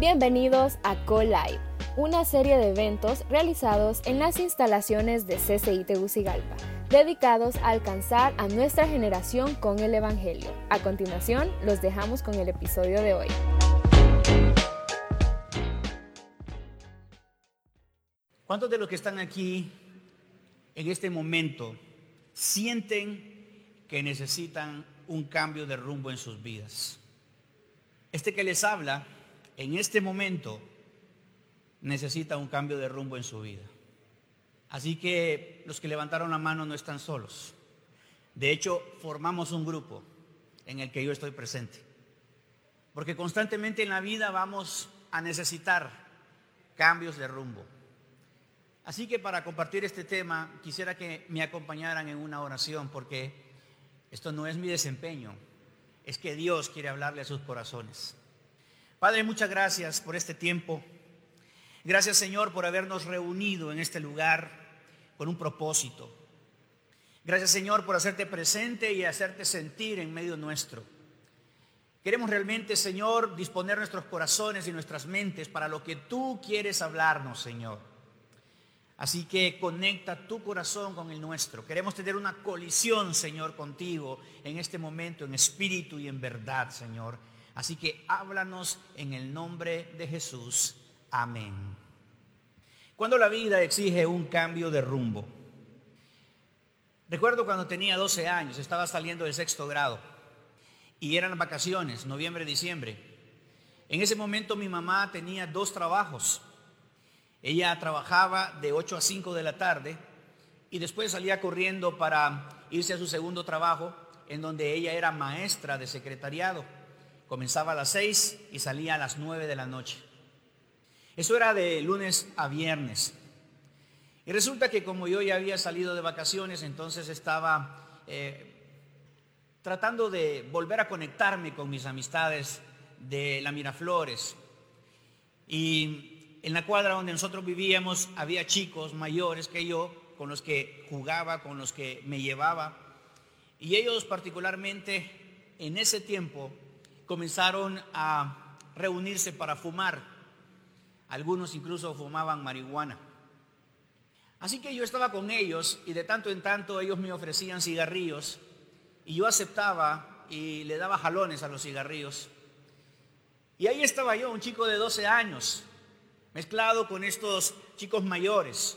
Bienvenidos a CoLive, una serie de eventos realizados en las instalaciones de CCI Tegucigalpa, dedicados a alcanzar a nuestra generación con el Evangelio. A continuación, los dejamos con el episodio de hoy. ¿Cuántos de los que están aquí en este momento sienten que necesitan un cambio de rumbo en sus vidas? Este que les habla en este momento necesita un cambio de rumbo en su vida. Así que los que levantaron la mano no están solos. De hecho, formamos un grupo en el que yo estoy presente. Porque constantemente en la vida vamos a necesitar cambios de rumbo. Así que para compartir este tema quisiera que me acompañaran en una oración porque esto no es mi desempeño, es que Dios quiere hablarle a sus corazones. Padre, muchas gracias por este tiempo. Gracias Señor por habernos reunido en este lugar con un propósito. Gracias Señor por hacerte presente y hacerte sentir en medio nuestro. Queremos realmente, Señor, disponer nuestros corazones y nuestras mentes para lo que tú quieres hablarnos, Señor. Así que conecta tu corazón con el nuestro. Queremos tener una colisión, Señor, contigo en este momento, en espíritu y en verdad, Señor. Así que háblanos en el nombre de Jesús. Amén. Cuando la vida exige un cambio de rumbo. Recuerdo cuando tenía 12 años, estaba saliendo del sexto grado y eran vacaciones, noviembre, diciembre. En ese momento mi mamá tenía dos trabajos. Ella trabajaba de 8 a 5 de la tarde y después salía corriendo para irse a su segundo trabajo en donde ella era maestra de secretariado. Comenzaba a las 6 y salía a las 9 de la noche. Eso era de lunes a viernes. Y resulta que como yo ya había salido de vacaciones, entonces estaba eh, tratando de volver a conectarme con mis amistades de la Miraflores. Y en la cuadra donde nosotros vivíamos había chicos mayores que yo, con los que jugaba, con los que me llevaba. Y ellos particularmente en ese tiempo comenzaron a reunirse para fumar. Algunos incluso fumaban marihuana. Así que yo estaba con ellos y de tanto en tanto ellos me ofrecían cigarrillos y yo aceptaba y le daba jalones a los cigarrillos. Y ahí estaba yo, un chico de 12 años, mezclado con estos chicos mayores,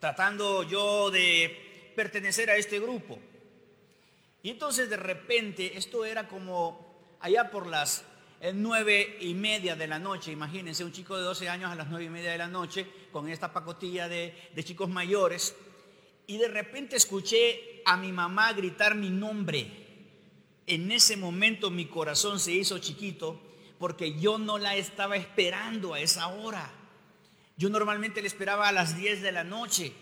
tratando yo de pertenecer a este grupo. Y entonces de repente esto era como allá por las eh, nueve y media de la noche, imagínense, un chico de 12 años a las nueve y media de la noche, con esta pacotilla de, de chicos mayores, y de repente escuché a mi mamá gritar mi nombre. En ese momento mi corazón se hizo chiquito porque yo no la estaba esperando a esa hora. Yo normalmente le esperaba a las 10 de la noche,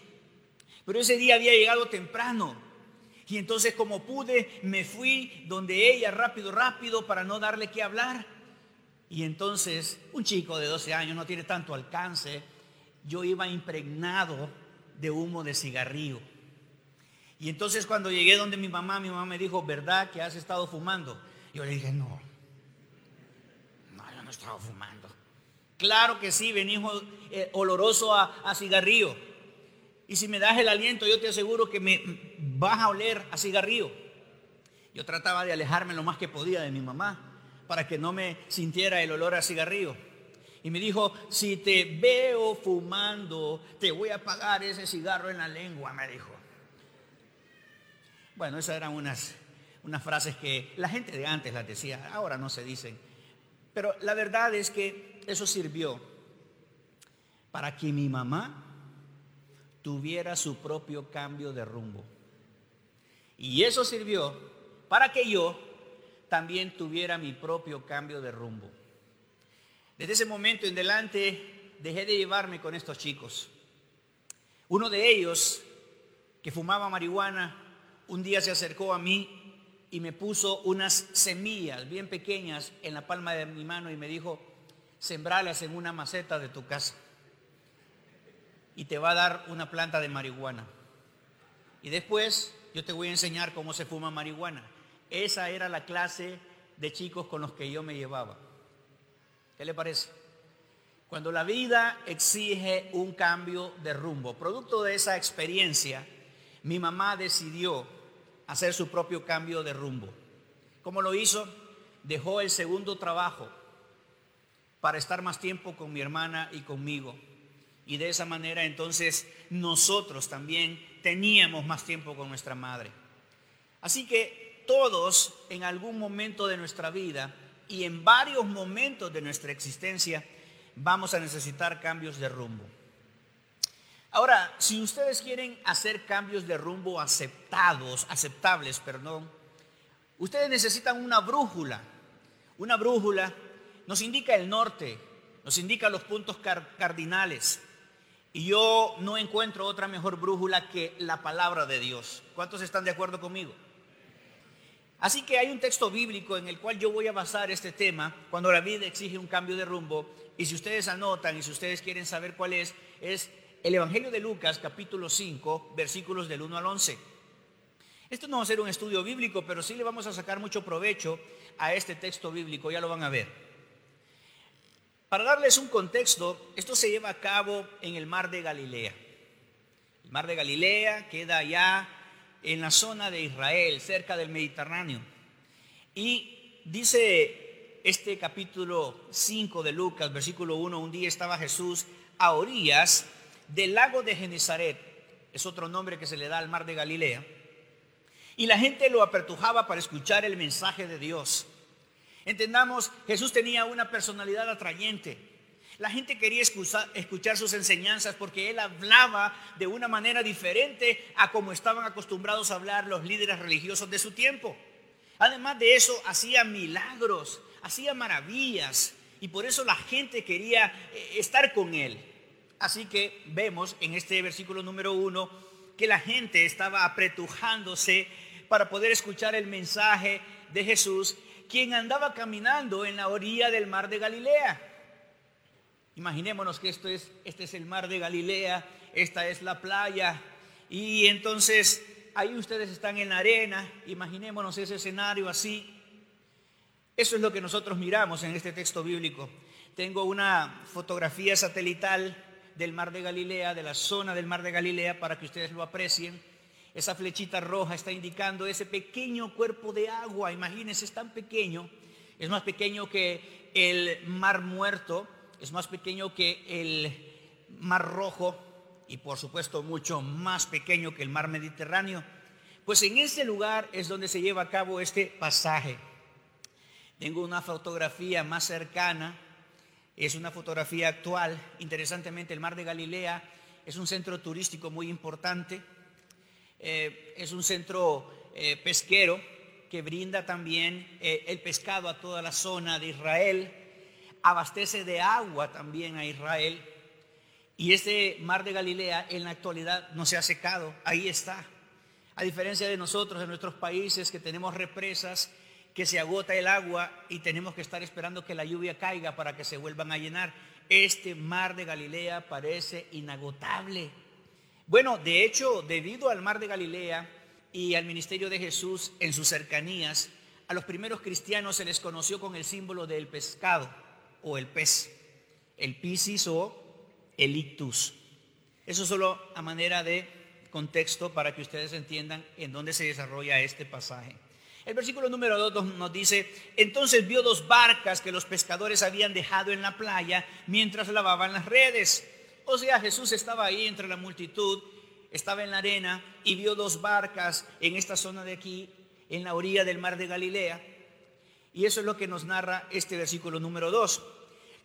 pero ese día había llegado temprano. Y entonces como pude, me fui donde ella rápido, rápido, para no darle que hablar. Y entonces un chico de 12 años no tiene tanto alcance. Yo iba impregnado de humo de cigarrillo. Y entonces cuando llegué donde mi mamá, mi mamá me dijo, ¿verdad que has estado fumando? Yo le dije, no, no, yo no he estado fumando. Claro que sí, venía eh, oloroso a, a cigarrillo. Y si me das el aliento, yo te aseguro que me vas a oler a cigarrillo. Yo trataba de alejarme lo más que podía de mi mamá para que no me sintiera el olor a cigarrillo. Y me dijo, si te veo fumando, te voy a apagar ese cigarro en la lengua, me dijo. Bueno, esas eran unas, unas frases que la gente de antes las decía, ahora no se dicen. Pero la verdad es que eso sirvió para que mi mamá tuviera su propio cambio de rumbo. Y eso sirvió para que yo también tuviera mi propio cambio de rumbo. Desde ese momento en adelante dejé de llevarme con estos chicos. Uno de ellos, que fumaba marihuana, un día se acercó a mí y me puso unas semillas bien pequeñas en la palma de mi mano y me dijo, sembralas en una maceta de tu casa y te va a dar una planta de marihuana. Y después yo te voy a enseñar cómo se fuma marihuana. Esa era la clase de chicos con los que yo me llevaba. ¿Qué le parece? Cuando la vida exige un cambio de rumbo. Producto de esa experiencia, mi mamá decidió hacer su propio cambio de rumbo. ¿Cómo lo hizo? Dejó el segundo trabajo para estar más tiempo con mi hermana y conmigo. Y de esa manera entonces nosotros también teníamos más tiempo con nuestra madre. Así que todos en algún momento de nuestra vida y en varios momentos de nuestra existencia vamos a necesitar cambios de rumbo. Ahora, si ustedes quieren hacer cambios de rumbo aceptados, aceptables, perdón, ustedes necesitan una brújula. Una brújula nos indica el norte, nos indica los puntos cardinales. Y yo no encuentro otra mejor brújula que la palabra de Dios. ¿Cuántos están de acuerdo conmigo? Así que hay un texto bíblico en el cual yo voy a basar este tema cuando la vida exige un cambio de rumbo. Y si ustedes anotan y si ustedes quieren saber cuál es, es el Evangelio de Lucas capítulo 5 versículos del 1 al 11. Esto no va a ser un estudio bíblico, pero sí le vamos a sacar mucho provecho a este texto bíblico, ya lo van a ver. Para darles un contexto, esto se lleva a cabo en el mar de Galilea. El mar de Galilea queda allá en la zona de Israel, cerca del Mediterráneo. Y dice este capítulo 5 de Lucas, versículo 1, un día estaba Jesús a orillas del lago de Genezaret, es otro nombre que se le da al mar de Galilea, y la gente lo apertujaba para escuchar el mensaje de Dios. Entendamos, Jesús tenía una personalidad atrayente. La gente quería escuchar sus enseñanzas porque él hablaba de una manera diferente a como estaban acostumbrados a hablar los líderes religiosos de su tiempo. Además de eso, hacía milagros, hacía maravillas y por eso la gente quería eh, estar con él. Así que vemos en este versículo número uno que la gente estaba apretujándose para poder escuchar el mensaje de Jesús, quien andaba caminando en la orilla del mar de Galilea. Imaginémonos que esto es, este es el mar de Galilea, esta es la playa, y entonces ahí ustedes están en la arena, imaginémonos ese escenario así. Eso es lo que nosotros miramos en este texto bíblico. Tengo una fotografía satelital del mar de Galilea, de la zona del mar de Galilea, para que ustedes lo aprecien. Esa flechita roja está indicando ese pequeño cuerpo de agua, imagínense, es tan pequeño, es más pequeño que el mar muerto, es más pequeño que el Mar Rojo y por supuesto mucho más pequeño que el Mar Mediterráneo. Pues en ese lugar es donde se lleva a cabo este pasaje. Tengo una fotografía más cercana, es una fotografía actual. Interesantemente, el Mar de Galilea es un centro turístico muy importante, eh, es un centro eh, pesquero que brinda también eh, el pescado a toda la zona de Israel abastece de agua también a Israel. Y este mar de Galilea en la actualidad no se ha secado, ahí está. A diferencia de nosotros, en nuestros países, que tenemos represas, que se agota el agua y tenemos que estar esperando que la lluvia caiga para que se vuelvan a llenar. Este mar de Galilea parece inagotable. Bueno, de hecho, debido al mar de Galilea y al ministerio de Jesús en sus cercanías, a los primeros cristianos se les conoció con el símbolo del pescado o el pez, el piscis o el ictus. Eso solo a manera de contexto para que ustedes entiendan en dónde se desarrolla este pasaje. El versículo número 2 nos dice, entonces vio dos barcas que los pescadores habían dejado en la playa mientras lavaban las redes. O sea, Jesús estaba ahí entre la multitud, estaba en la arena y vio dos barcas en esta zona de aquí, en la orilla del mar de Galilea. Y eso es lo que nos narra este versículo número 2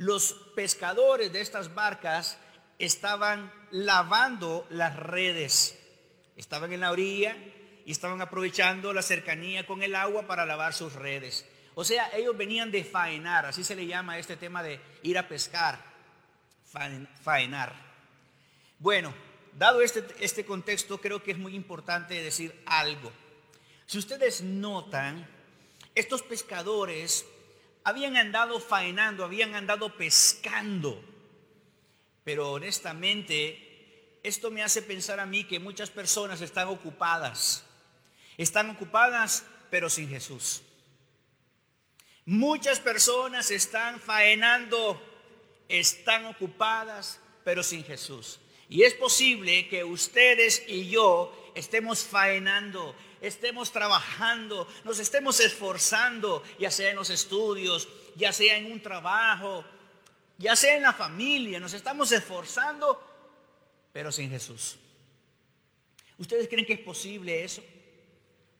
los pescadores de estas barcas estaban lavando las redes. Estaban en la orilla y estaban aprovechando la cercanía con el agua para lavar sus redes. O sea, ellos venían de faenar, así se le llama este tema de ir a pescar, faenar. Bueno, dado este, este contexto, creo que es muy importante decir algo. Si ustedes notan, estos pescadores habían andado faenando, habían andado pescando. Pero honestamente, esto me hace pensar a mí que muchas personas están ocupadas. Están ocupadas, pero sin Jesús. Muchas personas están faenando están ocupadas, pero sin Jesús. Y es posible que ustedes y yo estemos faenando, estemos trabajando, nos estemos esforzando, ya sea en los estudios, ya sea en un trabajo, ya sea en la familia, nos estamos esforzando, pero sin Jesús. ¿Ustedes creen que es posible eso?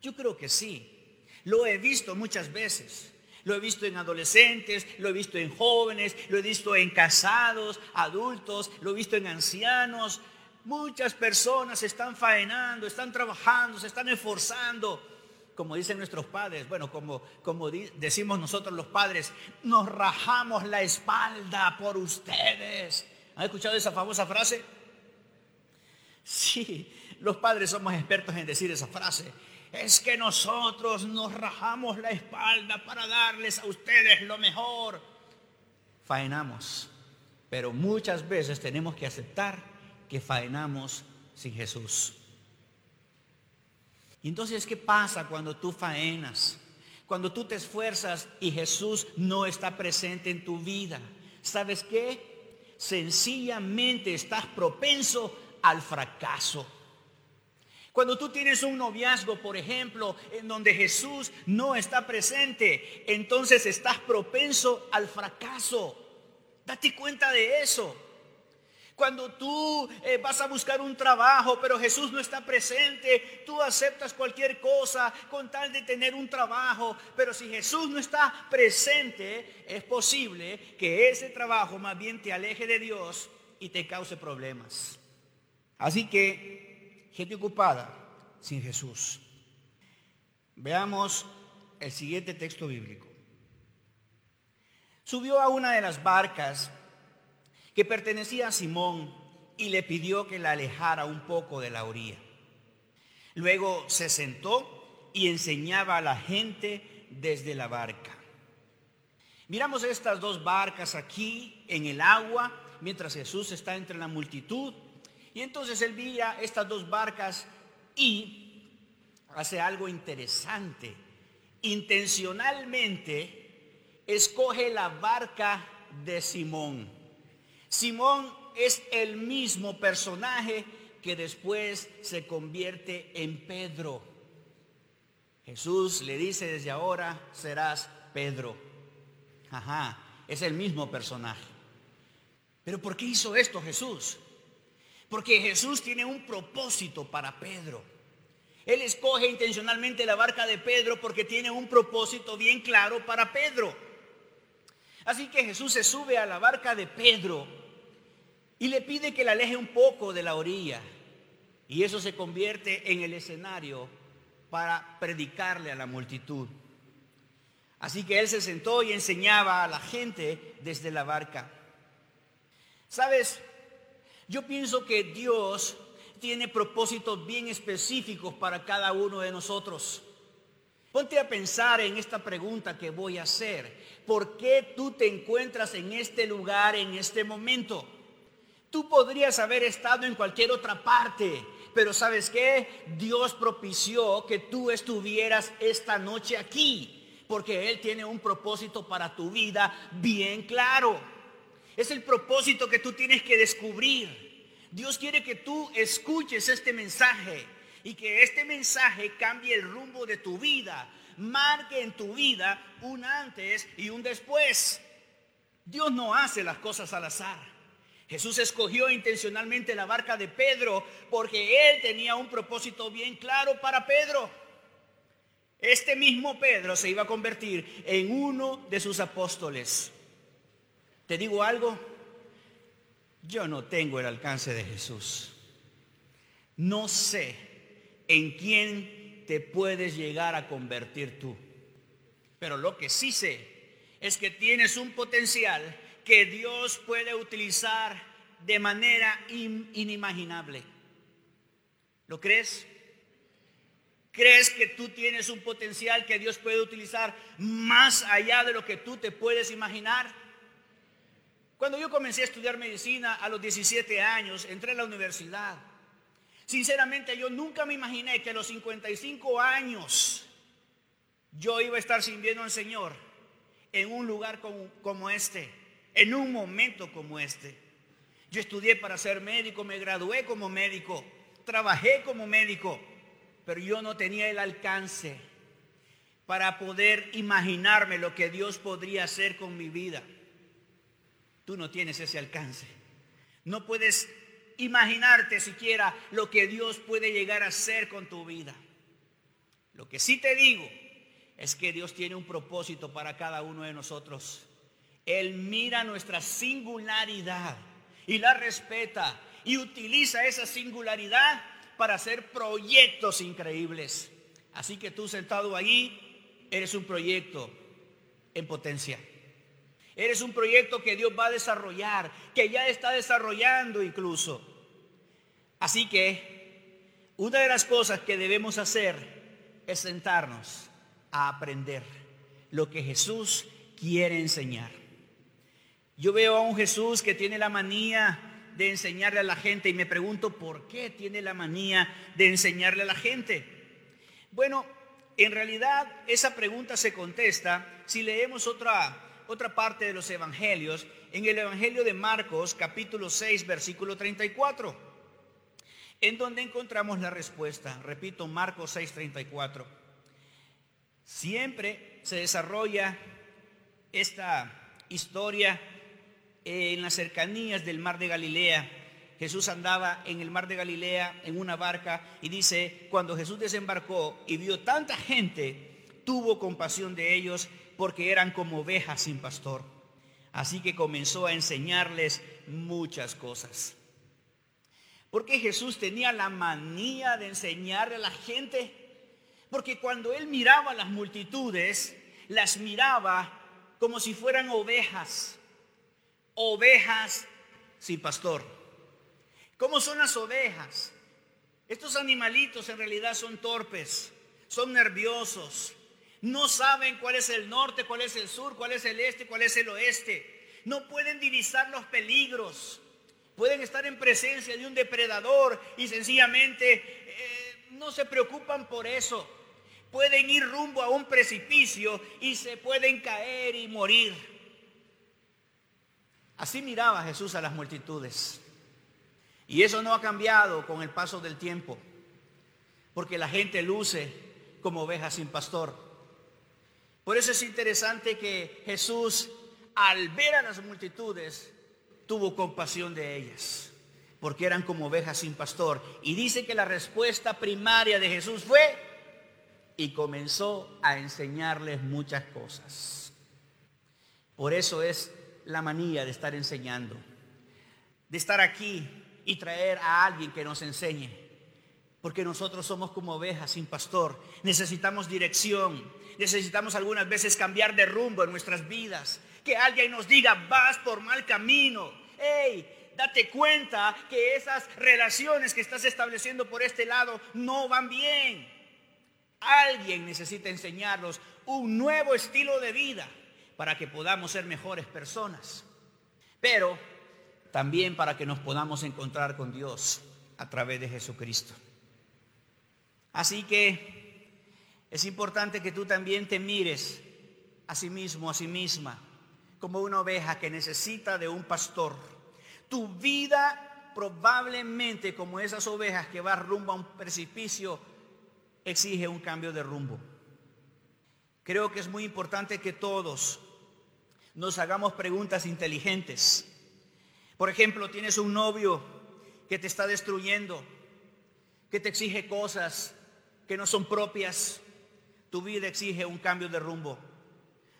Yo creo que sí. Lo he visto muchas veces. Lo he visto en adolescentes, lo he visto en jóvenes, lo he visto en casados, adultos, lo he visto en ancianos. Muchas personas están faenando, están trabajando, se están esforzando. Como dicen nuestros padres, bueno, como, como decimos nosotros los padres, nos rajamos la espalda por ustedes. ¿Han escuchado esa famosa frase? Sí, los padres somos expertos en decir esa frase es que nosotros nos rajamos la espalda para darles a ustedes lo mejor. Faenamos, pero muchas veces tenemos que aceptar que faenamos sin Jesús. Entonces, ¿qué pasa cuando tú faenas? Cuando tú te esfuerzas y Jesús no está presente en tu vida. ¿Sabes qué? Sencillamente estás propenso al fracaso. Cuando tú tienes un noviazgo, por ejemplo, en donde Jesús no está presente, entonces estás propenso al fracaso. Date cuenta de eso. Cuando tú eh, vas a buscar un trabajo, pero Jesús no está presente, tú aceptas cualquier cosa con tal de tener un trabajo. Pero si Jesús no está presente, es posible que ese trabajo más bien te aleje de Dios y te cause problemas. Así que gente ocupada sin Jesús. Veamos el siguiente texto bíblico. Subió a una de las barcas que pertenecía a Simón y le pidió que la alejara un poco de la orilla. Luego se sentó y enseñaba a la gente desde la barca. Miramos estas dos barcas aquí en el agua mientras Jesús está entre la multitud y entonces él veía estas dos barcas y hace algo interesante. Intencionalmente escoge la barca de Simón. Simón es el mismo personaje que después se convierte en Pedro. Jesús le dice desde ahora serás Pedro. Ajá, es el mismo personaje. Pero ¿por qué hizo esto Jesús? Porque Jesús tiene un propósito para Pedro. Él escoge intencionalmente la barca de Pedro porque tiene un propósito bien claro para Pedro. Así que Jesús se sube a la barca de Pedro y le pide que la aleje un poco de la orilla. Y eso se convierte en el escenario para predicarle a la multitud. Así que él se sentó y enseñaba a la gente desde la barca. ¿Sabes? Yo pienso que Dios tiene propósitos bien específicos para cada uno de nosotros. Ponte a pensar en esta pregunta que voy a hacer. ¿Por qué tú te encuentras en este lugar en este momento? Tú podrías haber estado en cualquier otra parte, pero ¿sabes qué? Dios propició que tú estuvieras esta noche aquí, porque Él tiene un propósito para tu vida bien claro. Es el propósito que tú tienes que descubrir. Dios quiere que tú escuches este mensaje y que este mensaje cambie el rumbo de tu vida, marque en tu vida un antes y un después. Dios no hace las cosas al azar. Jesús escogió intencionalmente la barca de Pedro porque él tenía un propósito bien claro para Pedro. Este mismo Pedro se iba a convertir en uno de sus apóstoles. Te digo algo, yo no tengo el alcance de Jesús. No sé en quién te puedes llegar a convertir tú. Pero lo que sí sé es que tienes un potencial que Dios puede utilizar de manera inimaginable. ¿Lo crees? ¿Crees que tú tienes un potencial que Dios puede utilizar más allá de lo que tú te puedes imaginar? Cuando yo comencé a estudiar medicina a los 17 años, entré a la universidad. Sinceramente yo nunca me imaginé que a los 55 años yo iba a estar sirviendo al Señor en un lugar como, como este. en un momento como este. Yo estudié para ser médico, me gradué como médico, trabajé como médico, pero yo no tenía el alcance para poder imaginarme lo que Dios podría hacer con mi vida. Tú no tienes ese alcance. No puedes imaginarte siquiera lo que Dios puede llegar a hacer con tu vida. Lo que sí te digo es que Dios tiene un propósito para cada uno de nosotros. Él mira nuestra singularidad y la respeta y utiliza esa singularidad para hacer proyectos increíbles. Así que tú sentado allí, eres un proyecto en potencia. Eres un proyecto que Dios va a desarrollar, que ya está desarrollando incluso. Así que una de las cosas que debemos hacer es sentarnos a aprender lo que Jesús quiere enseñar. Yo veo a un Jesús que tiene la manía de enseñarle a la gente y me pregunto por qué tiene la manía de enseñarle a la gente. Bueno, en realidad esa pregunta se contesta si leemos otra, otra parte de los evangelios, en el Evangelio de Marcos capítulo 6 versículo 34, en donde encontramos la respuesta. Repito, Marcos 6 34. Siempre se desarrolla esta historia en las cercanías del mar de Galilea. Jesús andaba en el mar de Galilea en una barca y dice, cuando Jesús desembarcó y vio tanta gente, tuvo compasión de ellos porque eran como ovejas sin pastor. Así que comenzó a enseñarles muchas cosas. Porque Jesús tenía la manía de enseñarle a la gente. Porque cuando él miraba a las multitudes, las miraba como si fueran ovejas ovejas sin pastor. ¿Cómo son las ovejas? Estos animalitos en realidad son torpes, son nerviosos, no saben cuál es el norte, cuál es el sur, cuál es el este, cuál es el oeste. No pueden divisar los peligros. Pueden estar en presencia de un depredador y sencillamente eh, no se preocupan por eso. Pueden ir rumbo a un precipicio y se pueden caer y morir. Así miraba Jesús a las multitudes. Y eso no ha cambiado con el paso del tiempo, porque la gente luce como ovejas sin pastor. Por eso es interesante que Jesús, al ver a las multitudes, tuvo compasión de ellas, porque eran como ovejas sin pastor. Y dice que la respuesta primaria de Jesús fue, y comenzó a enseñarles muchas cosas. Por eso es la manía de estar enseñando, de estar aquí y traer a alguien que nos enseñe. Porque nosotros somos como ovejas sin pastor. Necesitamos dirección. Necesitamos algunas veces cambiar de rumbo en nuestras vidas. Que alguien nos diga, vas por mal camino. Hey, date cuenta que esas relaciones que estás estableciendo por este lado no van bien. Alguien necesita enseñarnos un nuevo estilo de vida para que podamos ser mejores personas, pero también para que nos podamos encontrar con Dios a través de Jesucristo. Así que es importante que tú también te mires a sí mismo, a sí misma, como una oveja que necesita de un pastor. Tu vida probablemente como esas ovejas que van rumbo a un precipicio exige un cambio de rumbo. Creo que es muy importante que todos nos hagamos preguntas inteligentes. Por ejemplo, tienes un novio que te está destruyendo, que te exige cosas que no son propias. Tu vida exige un cambio de rumbo.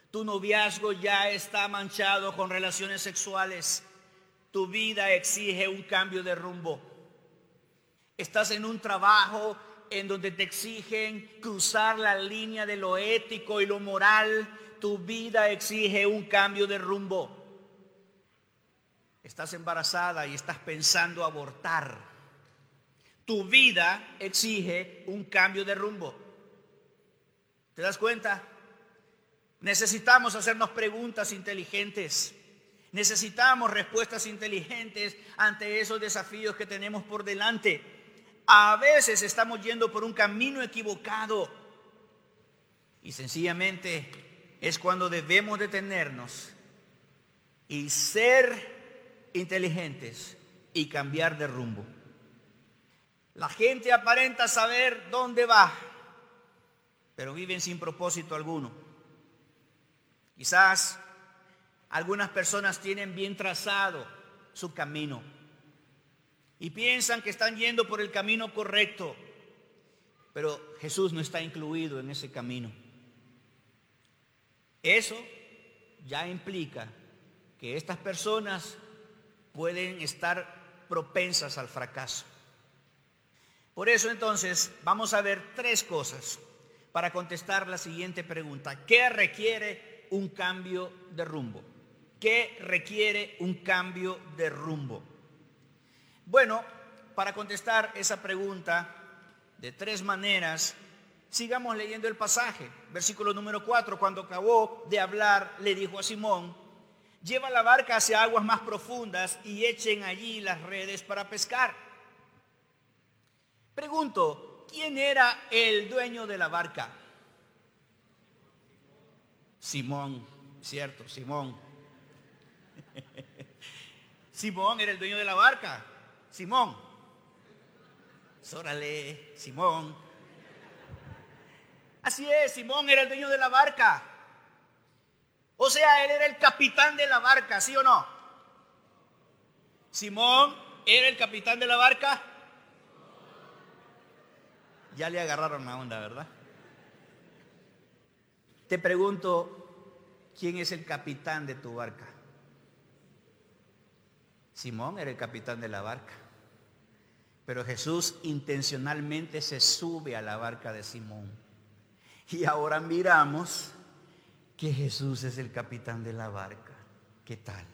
Tu noviazgo ya está manchado con relaciones sexuales. Tu vida exige un cambio de rumbo. Estás en un trabajo en donde te exigen cruzar la línea de lo ético y lo moral tu vida exige un cambio de rumbo. Estás embarazada y estás pensando abortar. Tu vida exige un cambio de rumbo. ¿Te das cuenta? Necesitamos hacernos preguntas inteligentes. Necesitamos respuestas inteligentes ante esos desafíos que tenemos por delante. A veces estamos yendo por un camino equivocado y sencillamente es cuando debemos detenernos y ser inteligentes y cambiar de rumbo. La gente aparenta saber dónde va, pero viven sin propósito alguno. Quizás algunas personas tienen bien trazado su camino y piensan que están yendo por el camino correcto, pero Jesús no está incluido en ese camino. Eso ya implica que estas personas pueden estar propensas al fracaso. Por eso entonces vamos a ver tres cosas para contestar la siguiente pregunta. ¿Qué requiere un cambio de rumbo? ¿Qué requiere un cambio de rumbo? Bueno, para contestar esa pregunta de tres maneras, sigamos leyendo el pasaje. Versículo número 4, cuando acabó de hablar, le dijo a Simón, lleva la barca hacia aguas más profundas y echen allí las redes para pescar. Pregunto, ¿quién era el dueño de la barca? Simón, cierto, Simón. Simón era el dueño de la barca. Simón. Sórale, Simón. Así es, Simón era el dueño de la barca. O sea, él era el capitán de la barca, ¿sí o no? Simón era el capitán de la barca. Ya le agarraron la onda, ¿verdad? Te pregunto, ¿quién es el capitán de tu barca? Simón era el capitán de la barca. Pero Jesús intencionalmente se sube a la barca de Simón. Y ahora miramos que Jesús es el capitán de la barca. ¿Qué tal?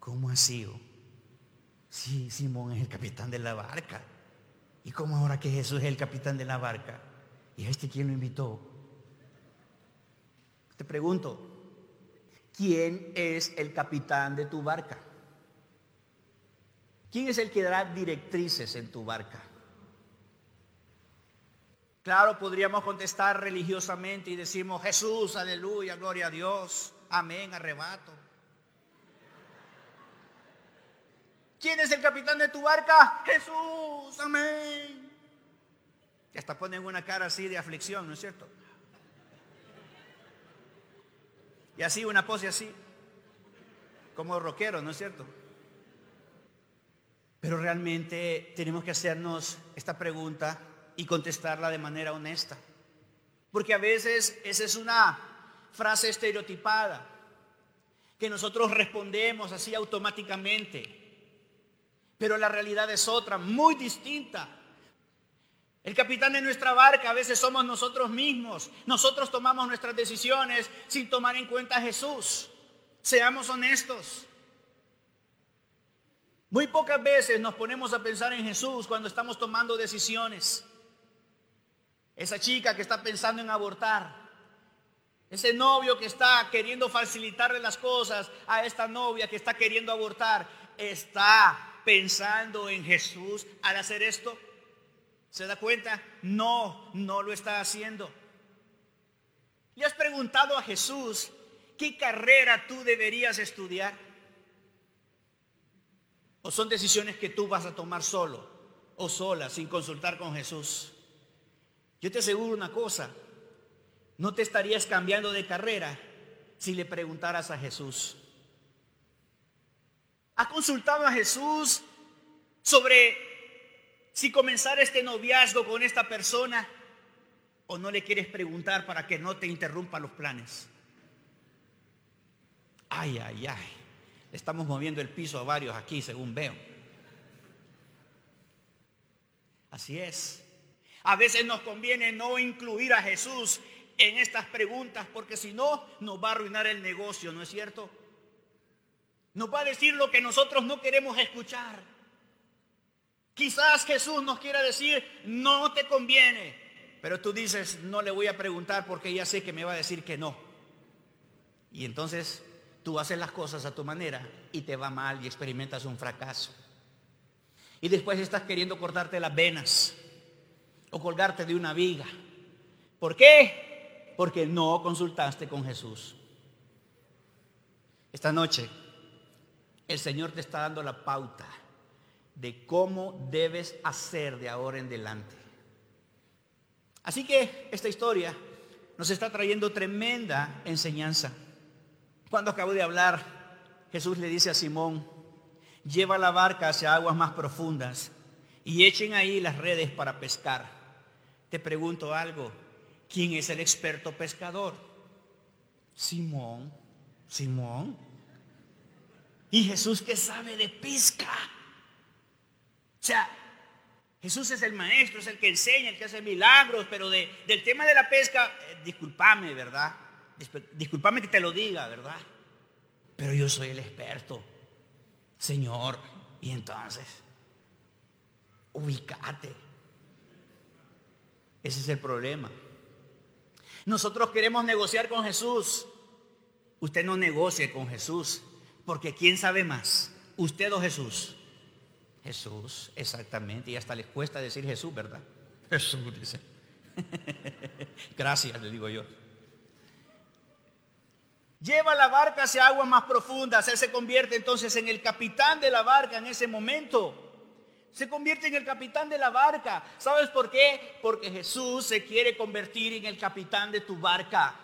¿Cómo ha sido? Sí, Simón es el capitán de la barca. ¿Y cómo ahora que Jesús es el capitán de la barca? ¿Y a este quién lo invitó? Te pregunto, ¿quién es el capitán de tu barca? ¿Quién es el que dará directrices en tu barca? Claro, podríamos contestar religiosamente y decimos, Jesús, aleluya, gloria a Dios, amén, arrebato. ¿Quién es el capitán de tu barca? Jesús, amén. Y hasta ponen una cara así de aflicción, ¿no es cierto? Y así una pose así, como rockero, ¿no es cierto? Pero realmente tenemos que hacernos esta pregunta y contestarla de manera honesta. Porque a veces esa es una frase estereotipada que nosotros respondemos así automáticamente. Pero la realidad es otra, muy distinta. El capitán de nuestra barca a veces somos nosotros mismos. Nosotros tomamos nuestras decisiones sin tomar en cuenta a Jesús. Seamos honestos. Muy pocas veces nos ponemos a pensar en Jesús cuando estamos tomando decisiones. Esa chica que está pensando en abortar. Ese novio que está queriendo facilitarle las cosas a esta novia que está queriendo abortar. Está pensando en Jesús al hacer esto. ¿Se da cuenta? No, no lo está haciendo. ¿Le has preguntado a Jesús qué carrera tú deberías estudiar? ¿O son decisiones que tú vas a tomar solo o sola sin consultar con Jesús? Yo te aseguro una cosa, no te estarías cambiando de carrera si le preguntaras a Jesús. ¿Has consultado a Jesús sobre si comenzar este noviazgo con esta persona o no le quieres preguntar para que no te interrumpa los planes? Ay, ay, ay. Estamos moviendo el piso a varios aquí, según veo. Así es. A veces nos conviene no incluir a Jesús en estas preguntas porque si no nos va a arruinar el negocio, ¿no es cierto? Nos va a decir lo que nosotros no queremos escuchar. Quizás Jesús nos quiera decir, no te conviene, pero tú dices, no le voy a preguntar porque ya sé que me va a decir que no. Y entonces tú haces las cosas a tu manera y te va mal y experimentas un fracaso. Y después estás queriendo cortarte las venas o colgarte de una viga. ¿Por qué? Porque no consultaste con Jesús. Esta noche el Señor te está dando la pauta de cómo debes hacer de ahora en adelante. Así que esta historia nos está trayendo tremenda enseñanza. Cuando acabo de hablar, Jesús le dice a Simón, lleva la barca hacia aguas más profundas y echen ahí las redes para pescar. Te pregunto algo, ¿quién es el experto pescador? Simón, Simón. ¿Y Jesús qué sabe de pesca? O sea, Jesús es el maestro, es el que enseña, el que hace milagros, pero del tema de la pesca, eh, discúlpame, ¿verdad? Discúlpame que te lo diga, ¿verdad? Pero yo soy el experto, Señor. Y entonces, ubicate. Ese es el problema. Nosotros queremos negociar con Jesús. Usted no negocie con Jesús, porque ¿quién sabe más? ¿Usted o Jesús? Jesús, exactamente. Y hasta les cuesta decir Jesús, ¿verdad? Jesús dice. Gracias, le digo yo. Lleva la barca hacia aguas más profundas. Él se convierte entonces en el capitán de la barca en ese momento. Se convierte en el capitán de la barca. ¿Sabes por qué? Porque Jesús se quiere convertir en el capitán de tu barca.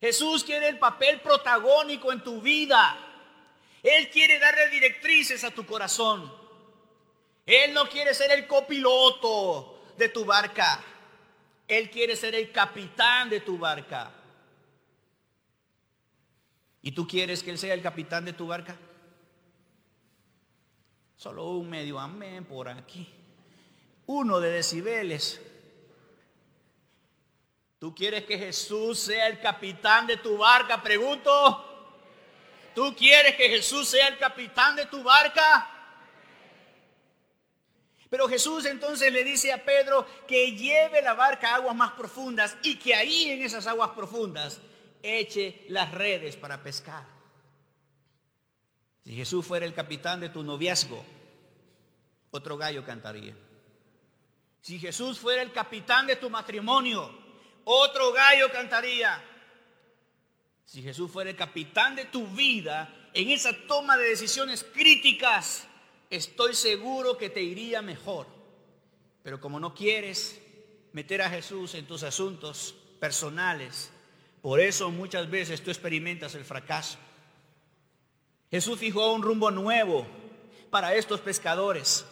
Jesús quiere el papel protagónico en tu vida. Él quiere darle directrices a tu corazón. Él no quiere ser el copiloto de tu barca. Él quiere ser el capitán de tu barca. ¿Y tú quieres que Él sea el capitán de tu barca? Solo un medio amén por aquí. Uno de decibeles. ¿Tú quieres que Jesús sea el capitán de tu barca? Pregunto. ¿Tú quieres que Jesús sea el capitán de tu barca? Pero Jesús entonces le dice a Pedro que lleve la barca a aguas más profundas y que ahí en esas aguas profundas eche las redes para pescar. Si Jesús fuera el capitán de tu noviazgo, otro gallo cantaría. Si Jesús fuera el capitán de tu matrimonio, otro gallo cantaría. Si Jesús fuera el capitán de tu vida en esa toma de decisiones críticas, estoy seguro que te iría mejor. Pero como no quieres meter a Jesús en tus asuntos personales, por eso muchas veces tú experimentas el fracaso. Jesús fijó un rumbo nuevo para estos pescadores.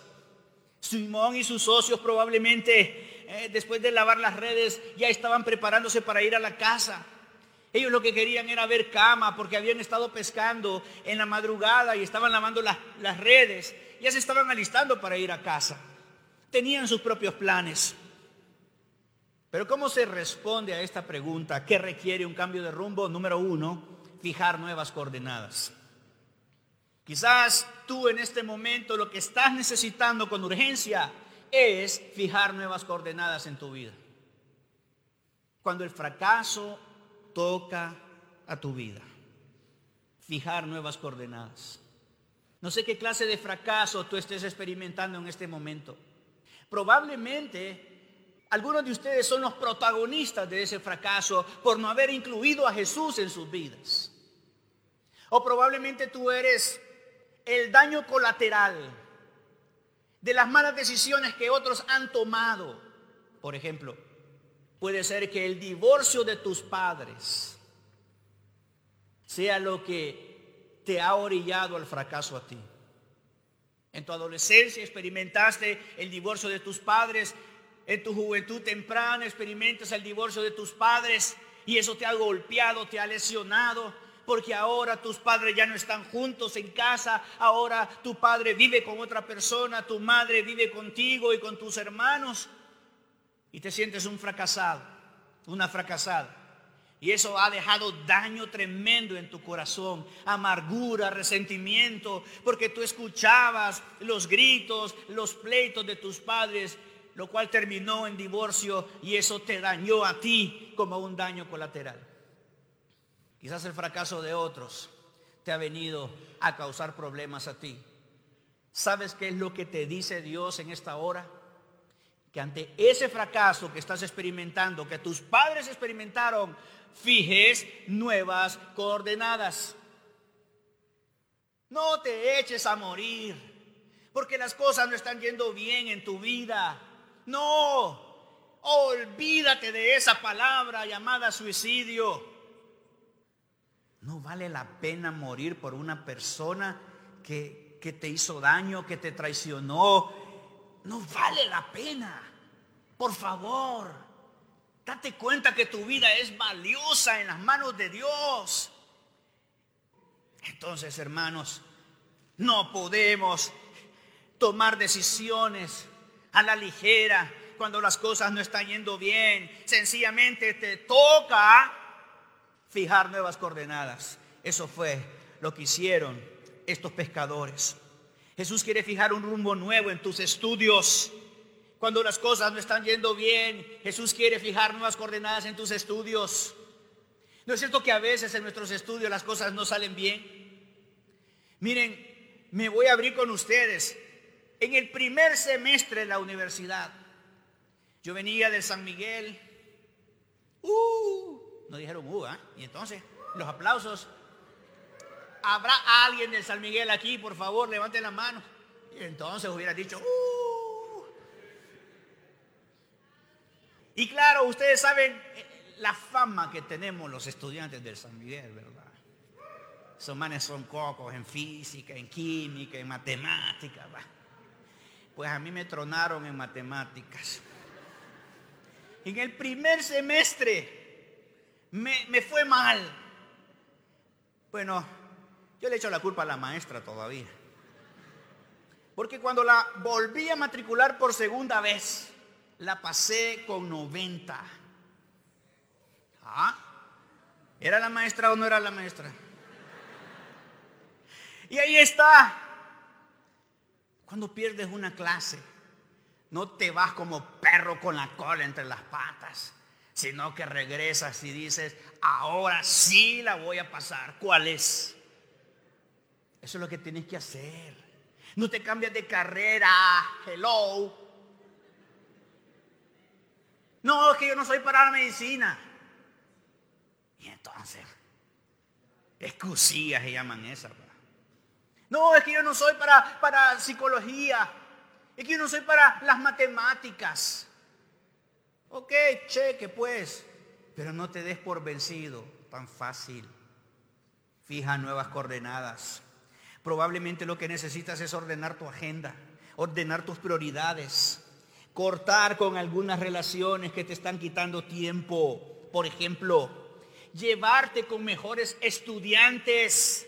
Simón y sus socios probablemente eh, después de lavar las redes ya estaban preparándose para ir a la casa. Ellos lo que querían era ver cama porque habían estado pescando en la madrugada y estaban lavando las, las redes. Ya se estaban alistando para ir a casa. Tenían sus propios planes. Pero ¿cómo se responde a esta pregunta? ¿Qué requiere un cambio de rumbo? Número uno, fijar nuevas coordenadas. Quizás tú en este momento lo que estás necesitando con urgencia es fijar nuevas coordenadas en tu vida. Cuando el fracaso toca a tu vida. Fijar nuevas coordenadas. No sé qué clase de fracaso tú estés experimentando en este momento. Probablemente algunos de ustedes son los protagonistas de ese fracaso por no haber incluido a Jesús en sus vidas. O probablemente tú eres el daño colateral de las malas decisiones que otros han tomado. Por ejemplo, Puede ser que el divorcio de tus padres sea lo que te ha orillado al fracaso a ti. En tu adolescencia experimentaste el divorcio de tus padres, en tu juventud temprana experimentas el divorcio de tus padres y eso te ha golpeado, te ha lesionado, porque ahora tus padres ya no están juntos en casa, ahora tu padre vive con otra persona, tu madre vive contigo y con tus hermanos y te sientes un fracasado, una fracasada. Y eso ha dejado daño tremendo en tu corazón, amargura, resentimiento, porque tú escuchabas los gritos, los pleitos de tus padres, lo cual terminó en divorcio y eso te dañó a ti como un daño colateral. Quizás el fracaso de otros te ha venido a causar problemas a ti. ¿Sabes qué es lo que te dice Dios en esta hora? que ante ese fracaso que estás experimentando, que tus padres experimentaron, fijes nuevas coordenadas. No te eches a morir, porque las cosas no están yendo bien en tu vida. No, olvídate de esa palabra llamada suicidio. No vale la pena morir por una persona que, que te hizo daño, que te traicionó. No vale la pena. Por favor, date cuenta que tu vida es valiosa en las manos de Dios. Entonces, hermanos, no podemos tomar decisiones a la ligera cuando las cosas no están yendo bien. Sencillamente te toca fijar nuevas coordenadas. Eso fue lo que hicieron estos pescadores. Jesús quiere fijar un rumbo nuevo en tus estudios. Cuando las cosas no están yendo bien, Jesús quiere fijar nuevas coordenadas en tus estudios. ¿No es cierto que a veces en nuestros estudios las cosas no salen bien? Miren, me voy a abrir con ustedes. En el primer semestre de la universidad, yo venía de San Miguel. Uh, no dijeron uh, ¿ah? Y entonces, los aplausos. ¿Habrá alguien de San Miguel aquí? Por favor, levanten la mano. Y entonces hubiera dicho, uh. Y claro, ustedes saben, la fama que tenemos los estudiantes del San Miguel, ¿verdad? Esos manes son cocos en física, en química, en matemáticas. Pues a mí me tronaron en matemáticas. En el primer semestre me, me fue mal. Bueno, yo le echo la culpa a la maestra todavía. Porque cuando la volví a matricular por segunda vez, la pasé con 90. ¿Ah? ¿Era la maestra o no era la maestra? Y ahí está. Cuando pierdes una clase, no te vas como perro con la cola entre las patas, sino que regresas y dices, ahora sí la voy a pasar. ¿Cuál es? Eso es lo que tienes que hacer. No te cambias de carrera. Hello. No, es que yo no soy para la medicina. Y entonces, excusías se llaman esas. No, es que yo no soy para, para psicología. Es que yo no soy para las matemáticas. Ok, cheque pues. Pero no te des por vencido tan fácil. Fija nuevas coordenadas. Probablemente lo que necesitas es ordenar tu agenda, ordenar tus prioridades, cortar con algunas relaciones que te están quitando tiempo. Por ejemplo, llevarte con mejores estudiantes,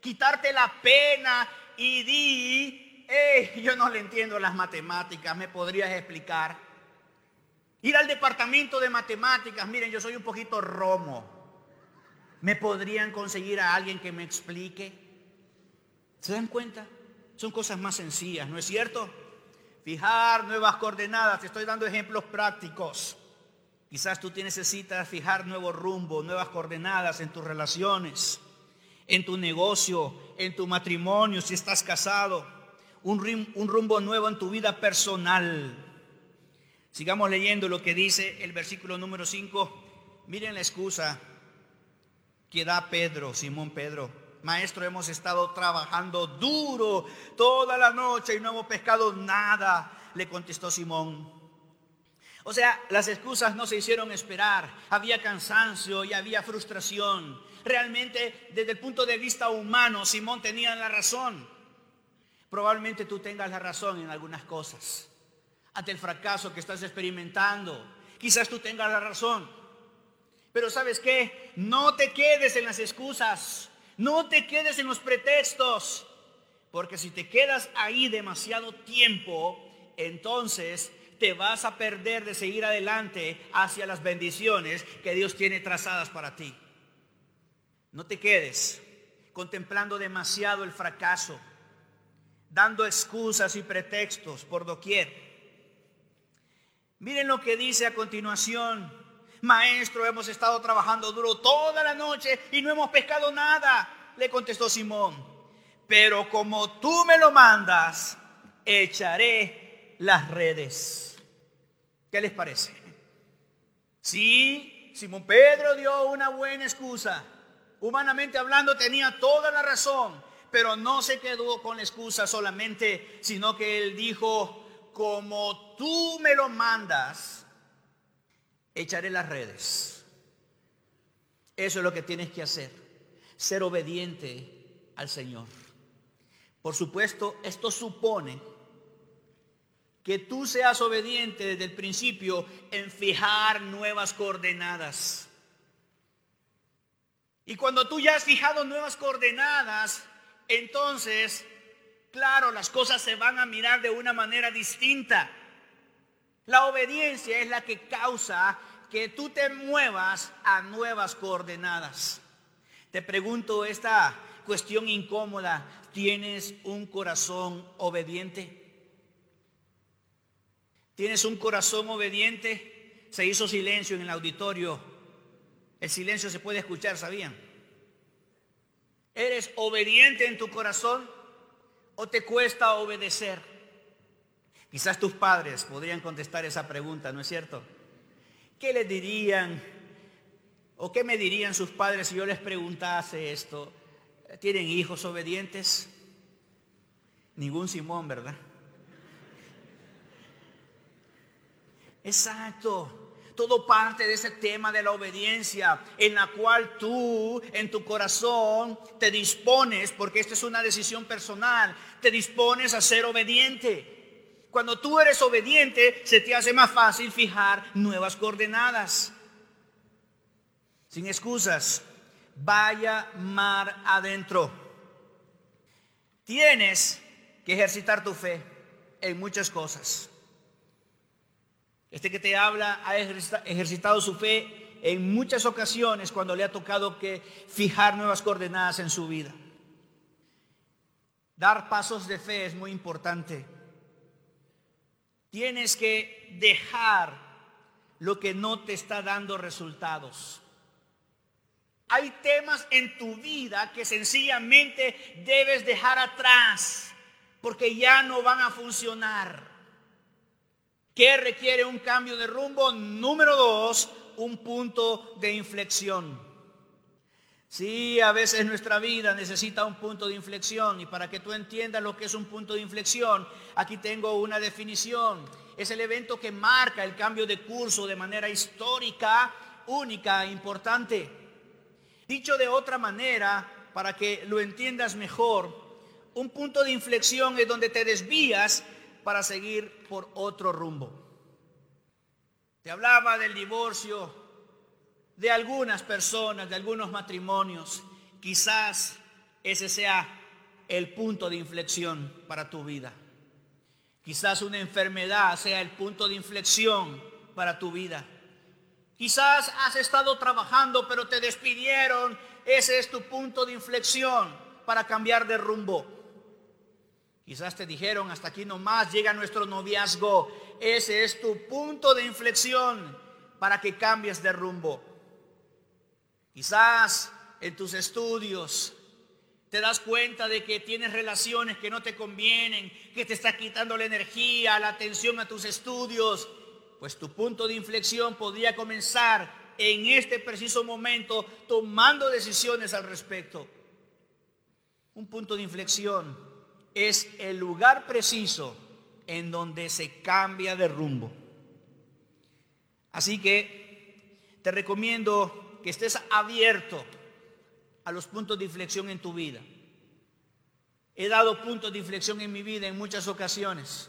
quitarte la pena y di, hey, yo no le entiendo las matemáticas, ¿me podrías explicar? Ir al departamento de matemáticas, miren, yo soy un poquito romo. ¿Me podrían conseguir a alguien que me explique? ¿Se dan cuenta? Son cosas más sencillas, ¿no es cierto? Fijar nuevas coordenadas, te estoy dando ejemplos prácticos. Quizás tú necesitas fijar nuevo rumbo, nuevas coordenadas en tus relaciones, en tu negocio, en tu matrimonio, si estás casado, un, un rumbo nuevo en tu vida personal. Sigamos leyendo lo que dice el versículo número 5. Miren la excusa que da Pedro, Simón Pedro. Maestro, hemos estado trabajando duro toda la noche y no hemos pescado nada, le contestó Simón. O sea, las excusas no se hicieron esperar, había cansancio y había frustración. Realmente, desde el punto de vista humano, Simón tenía la razón. Probablemente tú tengas la razón en algunas cosas. Ante el fracaso que estás experimentando, quizás tú tengas la razón. Pero sabes qué, no te quedes en las excusas. No te quedes en los pretextos, porque si te quedas ahí demasiado tiempo, entonces te vas a perder de seguir adelante hacia las bendiciones que Dios tiene trazadas para ti. No te quedes contemplando demasiado el fracaso, dando excusas y pretextos por doquier. Miren lo que dice a continuación Maestro, hemos estado trabajando duro toda la noche y no hemos pescado nada. Le contestó Simón. Pero como tú me lo mandas, echaré las redes. ¿Qué les parece? Sí, Simón Pedro dio una buena excusa. Humanamente hablando tenía toda la razón, pero no se quedó con la excusa solamente, sino que él dijo, como tú me lo mandas, echaré las redes. Eso es lo que tienes que hacer, ser obediente al Señor. Por supuesto, esto supone que tú seas obediente desde el principio en fijar nuevas coordenadas. Y cuando tú ya has fijado nuevas coordenadas, entonces, claro, las cosas se van a mirar de una manera distinta. La obediencia es la que causa que tú te muevas a nuevas coordenadas. Te pregunto esta cuestión incómoda, ¿tienes un corazón obediente? ¿Tienes un corazón obediente? Se hizo silencio en el auditorio. El silencio se puede escuchar, ¿sabían? ¿Eres obediente en tu corazón o te cuesta obedecer? Quizás tus padres podrían contestar esa pregunta, ¿no es cierto? ¿Qué les dirían o qué me dirían sus padres si yo les preguntase esto? ¿Tienen hijos obedientes? Ningún Simón, ¿verdad? Exacto. Todo parte de ese tema de la obediencia en la cual tú en tu corazón te dispones, porque esta es una decisión personal, te dispones a ser obediente. Cuando tú eres obediente, se te hace más fácil fijar nuevas coordenadas. Sin excusas, vaya mar adentro. Tienes que ejercitar tu fe en muchas cosas. Este que te habla ha ejercitado su fe en muchas ocasiones cuando le ha tocado que fijar nuevas coordenadas en su vida. Dar pasos de fe es muy importante. Tienes que dejar lo que no te está dando resultados. Hay temas en tu vida que sencillamente debes dejar atrás porque ya no van a funcionar. ¿Qué requiere un cambio de rumbo? Número dos, un punto de inflexión. Sí, a veces nuestra vida necesita un punto de inflexión y para que tú entiendas lo que es un punto de inflexión, aquí tengo una definición. Es el evento que marca el cambio de curso de manera histórica, única, importante. Dicho de otra manera, para que lo entiendas mejor, un punto de inflexión es donde te desvías para seguir por otro rumbo. Te hablaba del divorcio de algunas personas, de algunos matrimonios. Quizás ese sea el punto de inflexión para tu vida. Quizás una enfermedad sea el punto de inflexión para tu vida. Quizás has estado trabajando pero te despidieron. Ese es tu punto de inflexión para cambiar de rumbo. Quizás te dijeron hasta aquí nomás llega nuestro noviazgo. Ese es tu punto de inflexión para que cambies de rumbo. Quizás en tus estudios te das cuenta de que tienes relaciones que no te convienen, que te está quitando la energía, la atención a tus estudios. Pues tu punto de inflexión podría comenzar en este preciso momento tomando decisiones al respecto. Un punto de inflexión es el lugar preciso en donde se cambia de rumbo. Así que te recomiendo que estés abierto a los puntos de inflexión en tu vida. He dado puntos de inflexión en mi vida en muchas ocasiones,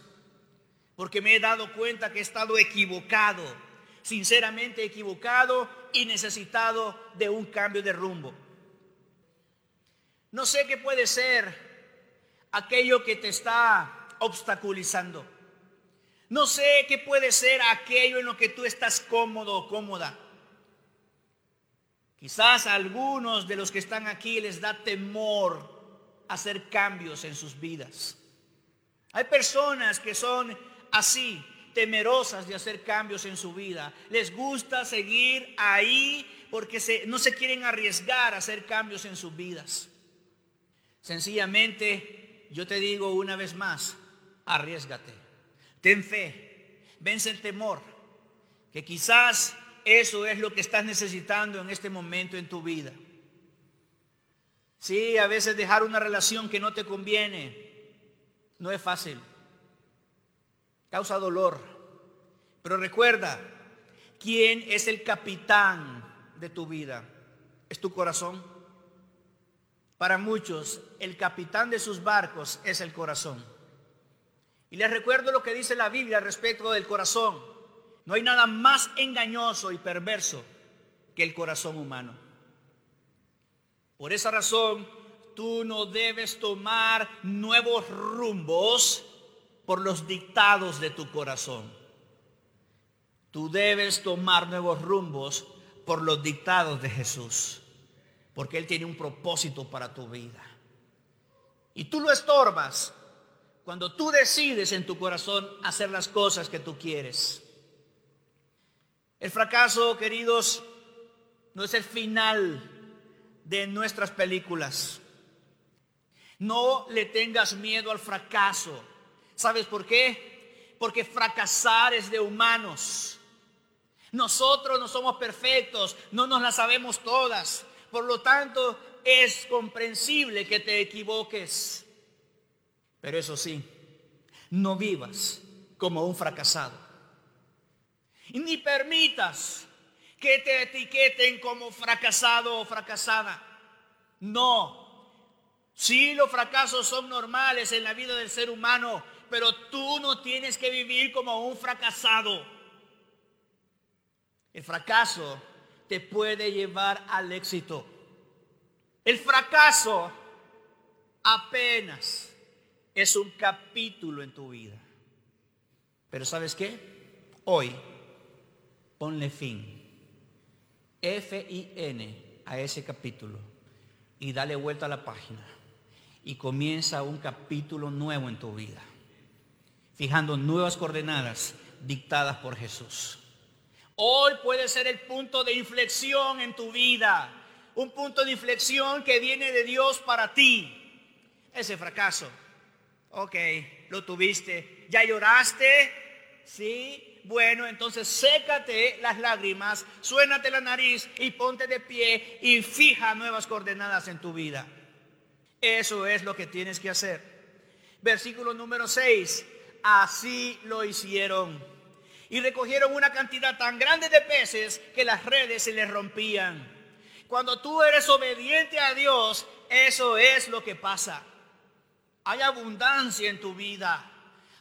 porque me he dado cuenta que he estado equivocado, sinceramente equivocado y necesitado de un cambio de rumbo. No sé qué puede ser aquello que te está obstaculizando. No sé qué puede ser aquello en lo que tú estás cómodo o cómoda. Quizás a algunos de los que están aquí les da temor hacer cambios en sus vidas. Hay personas que son así, temerosas de hacer cambios en su vida. Les gusta seguir ahí porque no se quieren arriesgar a hacer cambios en sus vidas. Sencillamente, yo te digo una vez más, arriesgate. Ten fe, vence el temor, que quizás eso es lo que estás necesitando en este momento en tu vida. Sí, a veces dejar una relación que no te conviene no es fácil. Causa dolor. Pero recuerda, ¿quién es el capitán de tu vida? ¿Es tu corazón? Para muchos, el capitán de sus barcos es el corazón. Y les recuerdo lo que dice la Biblia respecto del corazón. No hay nada más engañoso y perverso que el corazón humano. Por esa razón, tú no debes tomar nuevos rumbos por los dictados de tu corazón. Tú debes tomar nuevos rumbos por los dictados de Jesús, porque Él tiene un propósito para tu vida. Y tú lo estorbas cuando tú decides en tu corazón hacer las cosas que tú quieres. El fracaso, queridos, no es el final de nuestras películas. No le tengas miedo al fracaso. ¿Sabes por qué? Porque fracasar es de humanos. Nosotros no somos perfectos, no nos las sabemos todas. Por lo tanto, es comprensible que te equivoques. Pero eso sí, no vivas como un fracasado. Ni permitas que te etiqueten como fracasado o fracasada. No. Sí, los fracasos son normales en la vida del ser humano, pero tú no tienes que vivir como un fracasado. El fracaso te puede llevar al éxito. El fracaso apenas es un capítulo en tu vida. Pero ¿sabes qué? Hoy ponle fin F-I-N a ese capítulo y dale vuelta a la página y comienza un capítulo nuevo en tu vida, fijando nuevas coordenadas dictadas por Jesús. Hoy puede ser el punto de inflexión en tu vida, un punto de inflexión que viene de Dios para ti. Ese fracaso, ok, lo tuviste, ya lloraste, sí, bueno, entonces sécate las lágrimas, suénate la nariz y ponte de pie y fija nuevas coordenadas en tu vida. Eso es lo que tienes que hacer. Versículo número 6. Así lo hicieron. Y recogieron una cantidad tan grande de peces que las redes se les rompían. Cuando tú eres obediente a Dios, eso es lo que pasa. Hay abundancia en tu vida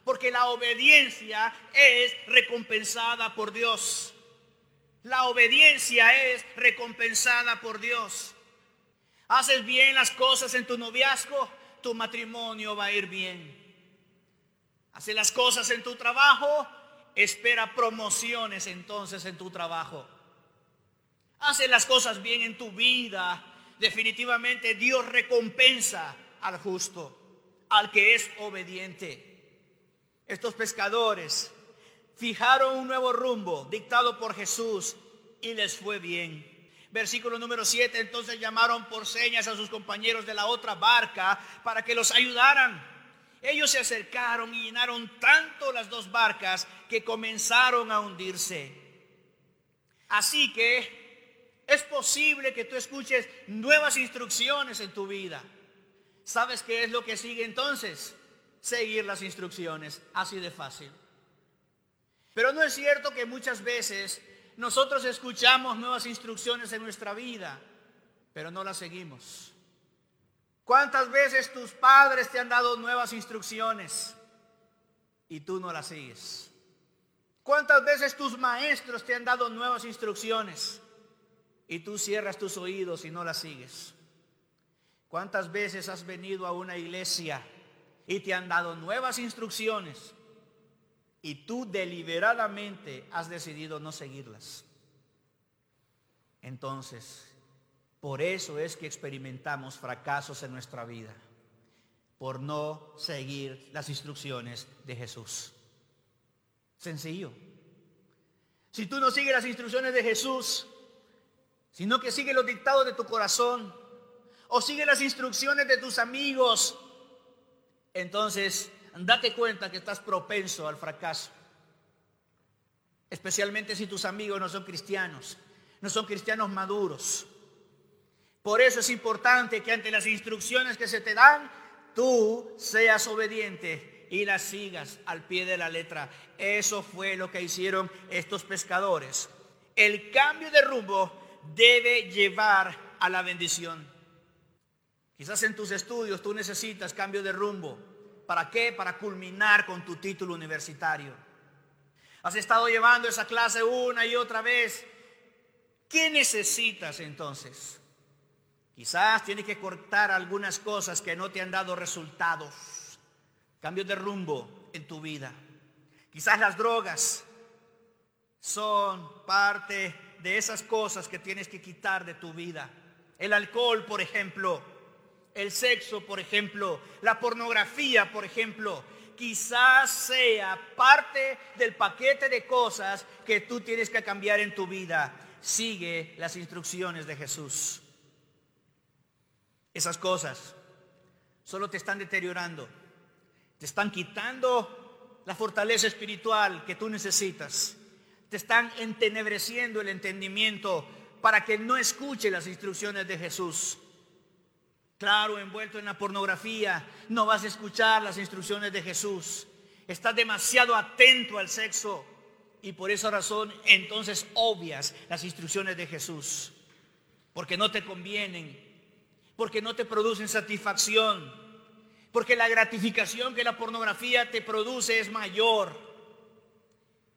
porque la obediencia es recompensada por Dios. La obediencia es recompensada por Dios. Haces bien las cosas en tu noviazgo, tu matrimonio va a ir bien. Haces las cosas en tu trabajo, espera promociones entonces en tu trabajo. Haces las cosas bien en tu vida, definitivamente Dios recompensa al justo, al que es obediente estos pescadores fijaron un nuevo rumbo dictado por Jesús y les fue bien. Versículo número 7, entonces llamaron por señas a sus compañeros de la otra barca para que los ayudaran. Ellos se acercaron y llenaron tanto las dos barcas que comenzaron a hundirse. Así que es posible que tú escuches nuevas instrucciones en tu vida. ¿Sabes qué es lo que sigue entonces? seguir las instrucciones, así de fácil. Pero no es cierto que muchas veces nosotros escuchamos nuevas instrucciones en nuestra vida, pero no las seguimos. ¿Cuántas veces tus padres te han dado nuevas instrucciones y tú no las sigues? ¿Cuántas veces tus maestros te han dado nuevas instrucciones y tú cierras tus oídos y no las sigues? ¿Cuántas veces has venido a una iglesia y te han dado nuevas instrucciones y tú deliberadamente has decidido no seguirlas. Entonces, por eso es que experimentamos fracasos en nuestra vida, por no seguir las instrucciones de Jesús. Sencillo. Si tú no sigues las instrucciones de Jesús, sino que sigues los dictados de tu corazón, o sigues las instrucciones de tus amigos, entonces date cuenta que estás propenso al fracaso. especialmente si tus amigos no son cristianos, no son cristianos maduros. Por eso es importante que ante las instrucciones que se te dan, tú seas obediente y las sigas al pie de la letra. Eso fue lo que hicieron estos pescadores. El cambio de rumbo debe llevar a la bendición. Quizás en tus estudios tú necesitas cambio de rumbo. ¿Para qué? Para culminar con tu título universitario. Has estado llevando esa clase una y otra vez. ¿Qué necesitas entonces? Quizás tienes que cortar algunas cosas que no te han dado resultados. Cambios de rumbo en tu vida. Quizás las drogas son parte de esas cosas que tienes que quitar de tu vida. El alcohol, por ejemplo. El sexo, por ejemplo. La pornografía, por ejemplo. Quizás sea parte del paquete de cosas que tú tienes que cambiar en tu vida. Sigue las instrucciones de Jesús. Esas cosas. Solo te están deteriorando, te están quitando la fortaleza espiritual que tú necesitas, te están entenebreciendo el entendimiento para que no escuche las instrucciones de Jesús. Claro, envuelto en la pornografía, no vas a escuchar las instrucciones de Jesús. Estás demasiado atento al sexo y por esa razón entonces obvias las instrucciones de Jesús, porque no te convienen, porque no te producen satisfacción, porque la gratificación que la pornografía te produce es mayor.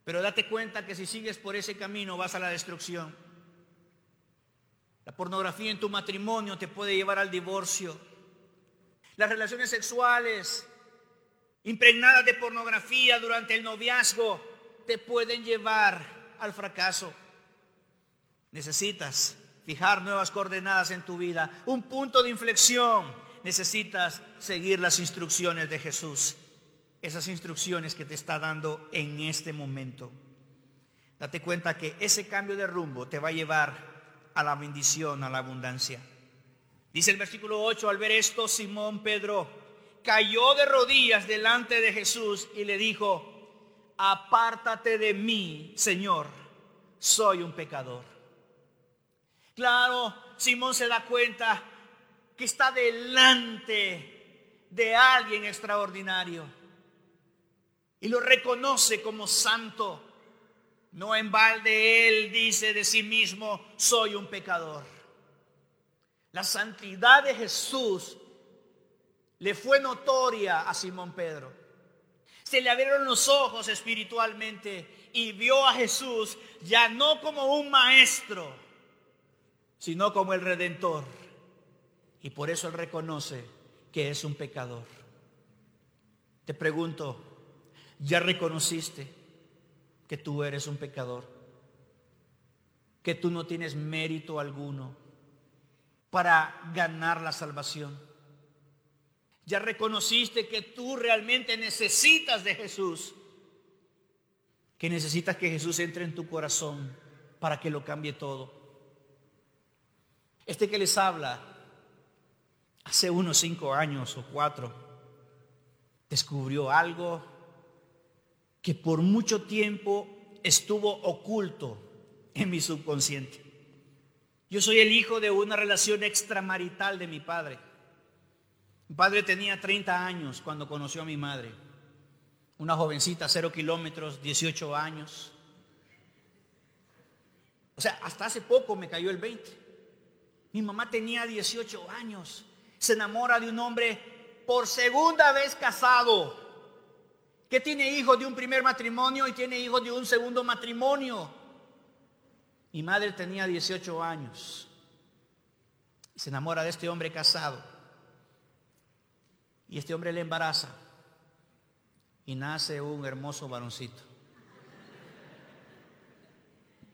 Pero date cuenta que si sigues por ese camino vas a la destrucción. La pornografía en tu matrimonio te puede llevar al divorcio. Las relaciones sexuales impregnadas de pornografía durante el noviazgo te pueden llevar al fracaso. Necesitas fijar nuevas coordenadas en tu vida, un punto de inflexión, necesitas seguir las instrucciones de Jesús, esas instrucciones que te está dando en este momento. Date cuenta que ese cambio de rumbo te va a llevar a la bendición, a la abundancia. Dice el versículo 8, al ver esto, Simón Pedro cayó de rodillas delante de Jesús y le dijo, apártate de mí, Señor, soy un pecador. Claro, Simón se da cuenta que está delante de alguien extraordinario y lo reconoce como santo. No en balde él dice de sí mismo, soy un pecador. La santidad de Jesús le fue notoria a Simón Pedro. Se le abrieron los ojos espiritualmente y vio a Jesús ya no como un maestro, sino como el redentor. Y por eso él reconoce que es un pecador. Te pregunto, ¿ya reconociste que tú eres un pecador? Que tú no tienes mérito alguno para ganar la salvación. Ya reconociste que tú realmente necesitas de Jesús. Que necesitas que Jesús entre en tu corazón para que lo cambie todo. Este que les habla, hace unos cinco años o cuatro, descubrió algo que por mucho tiempo estuvo oculto en mi subconsciente. Yo soy el hijo de una relación extramarital de mi padre. Mi padre tenía 30 años cuando conoció a mi madre. Una jovencita, cero kilómetros, 18 años. O sea, hasta hace poco me cayó el 20. Mi mamá tenía 18 años. Se enamora de un hombre por segunda vez casado, que tiene hijos de un primer matrimonio y tiene hijos de un segundo matrimonio. Mi madre tenía 18 años. Se enamora de este hombre casado. Y este hombre le embaraza. Y nace un hermoso varoncito.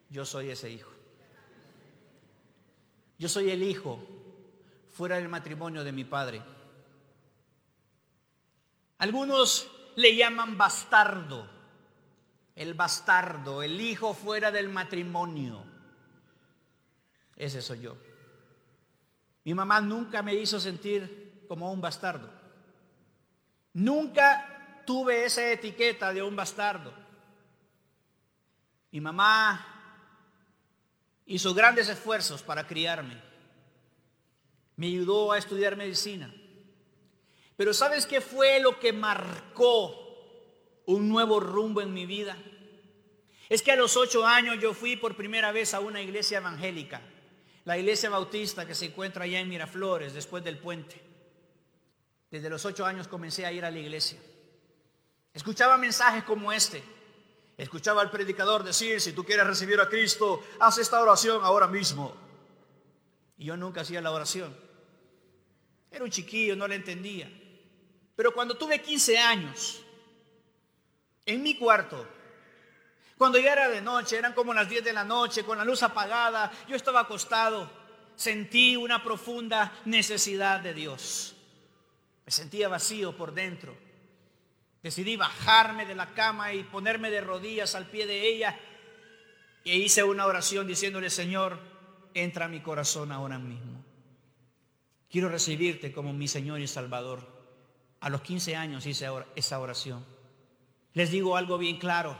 Yo soy ese hijo. Yo soy el hijo fuera del matrimonio de mi padre. Algunos le llaman bastardo, el bastardo, el hijo fuera del matrimonio. Ese soy yo. Mi mamá nunca me hizo sentir como un bastardo. Nunca tuve esa etiqueta de un bastardo. Mi mamá hizo grandes esfuerzos para criarme. Me ayudó a estudiar medicina. Pero ¿sabes qué fue lo que marcó un nuevo rumbo en mi vida? Es que a los ocho años yo fui por primera vez a una iglesia evangélica, la iglesia bautista que se encuentra allá en Miraflores, después del puente. Desde los ocho años comencé a ir a la iglesia. Escuchaba mensajes como este. Escuchaba al predicador decir, si tú quieres recibir a Cristo, haz esta oración ahora mismo. Y yo nunca hacía la oración. Era un chiquillo, no la entendía. Pero cuando tuve 15 años, en mi cuarto, cuando ya era de noche, eran como las 10 de la noche, con la luz apagada, yo estaba acostado, sentí una profunda necesidad de Dios. Me sentía vacío por dentro. Decidí bajarme de la cama y ponerme de rodillas al pie de ella. E hice una oración diciéndole, Señor, entra a mi corazón ahora mismo. Quiero recibirte como mi Señor y Salvador. A los 15 años hice esa oración. Les digo algo bien claro.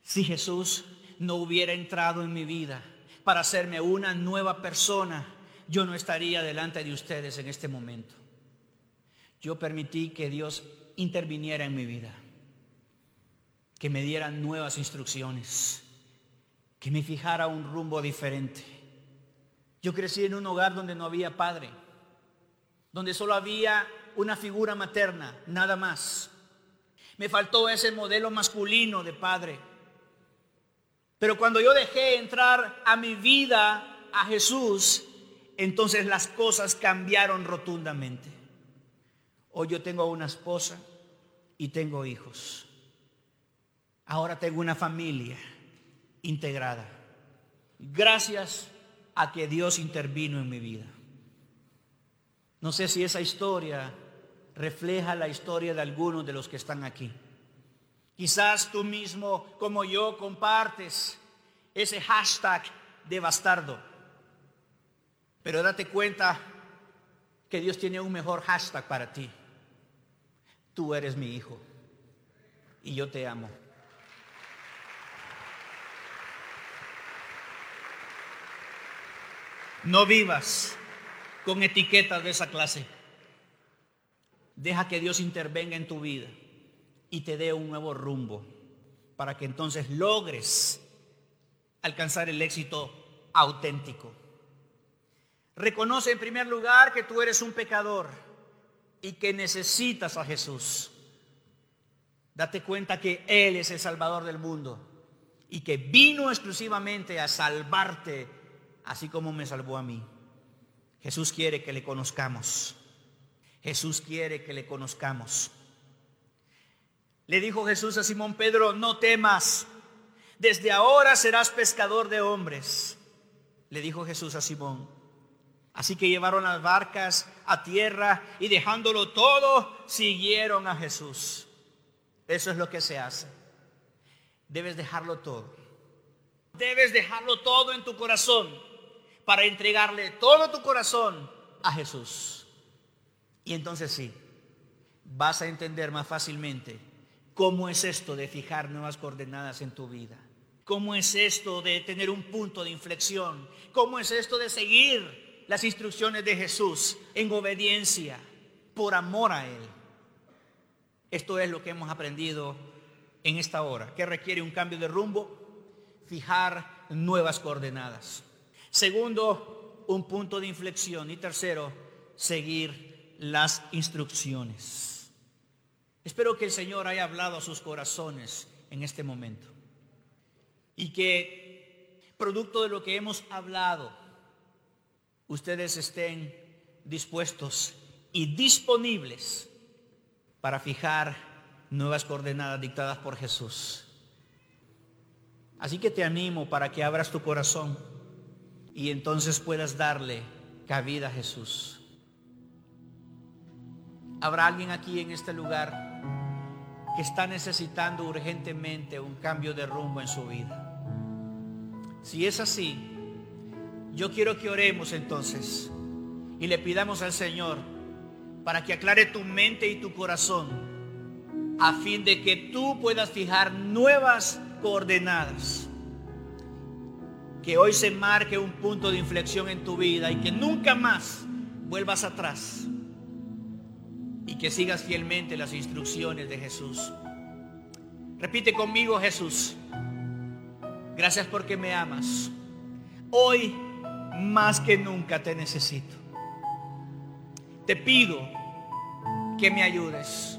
Si Jesús no hubiera entrado en mi vida para hacerme una nueva persona, yo no estaría delante de ustedes en este momento. Yo permití que Dios interviniera en mi vida, que me diera nuevas instrucciones, que me fijara un rumbo diferente. Yo crecí en un hogar donde no había padre, donde solo había una figura materna, nada más. Me faltó ese modelo masculino de padre. Pero cuando yo dejé entrar a mi vida a Jesús, entonces las cosas cambiaron rotundamente. Hoy yo tengo una esposa y tengo hijos. Ahora tengo una familia integrada. Gracias a que Dios intervino en mi vida. No sé si esa historia refleja la historia de algunos de los que están aquí. Quizás tú mismo, como yo, compartes ese hashtag de bastardo. Pero date cuenta que Dios tiene un mejor hashtag para ti. Tú eres mi hijo y yo te amo. No vivas con etiquetas de esa clase. Deja que Dios intervenga en tu vida y te dé un nuevo rumbo para que entonces logres alcanzar el éxito auténtico. Reconoce en primer lugar que tú eres un pecador y que necesitas a Jesús. Date cuenta que Él es el Salvador del mundo y que vino exclusivamente a salvarte, así como me salvó a mí. Jesús quiere que le conozcamos. Jesús quiere que le conozcamos. Le dijo Jesús a Simón Pedro, no temas, desde ahora serás pescador de hombres. Le dijo Jesús a Simón. Así que llevaron las barcas a tierra y dejándolo todo, siguieron a Jesús. Eso es lo que se hace. Debes dejarlo todo. Debes dejarlo todo en tu corazón para entregarle todo tu corazón a Jesús. Y entonces sí, vas a entender más fácilmente ¿Cómo es esto de fijar nuevas coordenadas en tu vida? ¿Cómo es esto de tener un punto de inflexión? ¿Cómo es esto de seguir las instrucciones de Jesús en obediencia, por amor a Él? Esto es lo que hemos aprendido en esta hora, que requiere un cambio de rumbo, fijar nuevas coordenadas. Segundo, un punto de inflexión. Y tercero, seguir las instrucciones. Espero que el Señor haya hablado a sus corazones en este momento y que, producto de lo que hemos hablado, ustedes estén dispuestos y disponibles para fijar nuevas coordenadas dictadas por Jesús. Así que te animo para que abras tu corazón y entonces puedas darle cabida a Jesús. ¿Habrá alguien aquí en este lugar? que está necesitando urgentemente un cambio de rumbo en su vida. Si es así, yo quiero que oremos entonces y le pidamos al Señor para que aclare tu mente y tu corazón a fin de que tú puedas fijar nuevas coordenadas Que hoy se marque un punto de inflexión en tu vida y que nunca más vuelvas atrás. Y que sigas fielmente las instrucciones de Jesús. Repite conmigo Jesús. Gracias porque me amas. Hoy más que nunca te necesito. Te pido que me ayudes.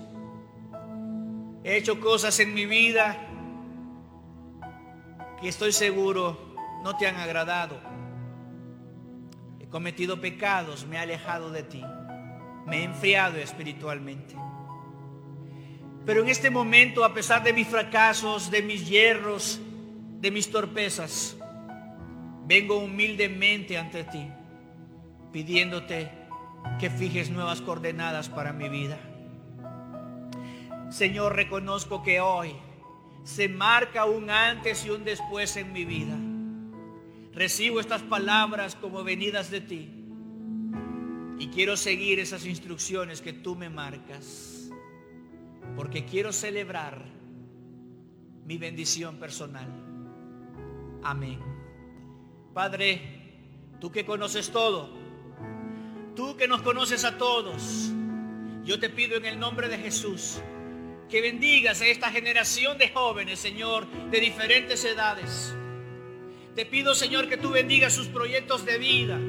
He hecho cosas en mi vida que estoy seguro no te han agradado. He cometido pecados, me he alejado de ti, me he enfriado espiritualmente. Pero en este momento, a pesar de mis fracasos, de mis hierros, de mis torpezas, vengo humildemente ante ti, pidiéndote que fijes nuevas coordenadas para mi vida. Señor, reconozco que hoy se marca un antes y un después en mi vida. Recibo estas palabras como venidas de ti y quiero seguir esas instrucciones que tú me marcas, porque quiero celebrar mi bendición personal. Amén. Padre, tú que conoces todo, tú que nos conoces a todos, yo te pido en el nombre de Jesús que bendigas a esta generación de jóvenes, Señor, de diferentes edades. Te pido, Señor, que tú bendigas sus proyectos de vida.